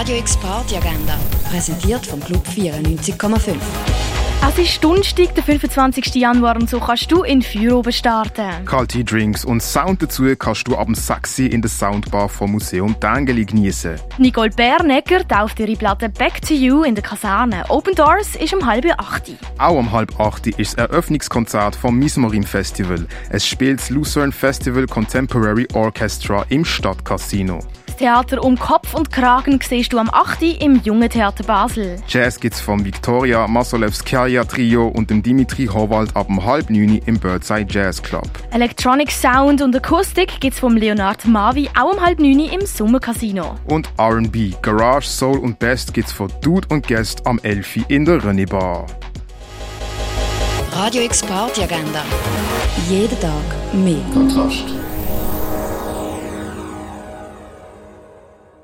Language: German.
Radio X Party Agenda, präsentiert vom Club 94,5. Es ist Donnerstag, der 25. Januar und so kannst du in Feuer oben starten. Kalte Drinks und Sound dazu kannst du ab dem 6 in der Soundbar vom Museum Tangeli genießen. Nicole Bernegger tauft ihre Platte Back to You in der Kaserne. Open Doors ist um halb acht. Auch um halb acht ist das Eröffnungskonzert vom Mismorim Festival. Es spielt das Lucerne Festival Contemporary Orchestra im Stadtcasino. Das Theater um Kopf und Kragen siehst du am 8. im Jungen Theater Basel. Jazz gibt's vom Viktoria Masolewskaja Trio und dem Dimitri Howald ab um halb neun im Birdside Jazz Club. Electronic Sound und Akustik gibt's vom Leonard Mavi auch um halb neun im Sommercasino. Und R&B, Garage, Soul und Best gibt's von Dude und Guest am 11 in der René Bar. Radio X Party Agenda. Jeden Tag mehr. Kontrast.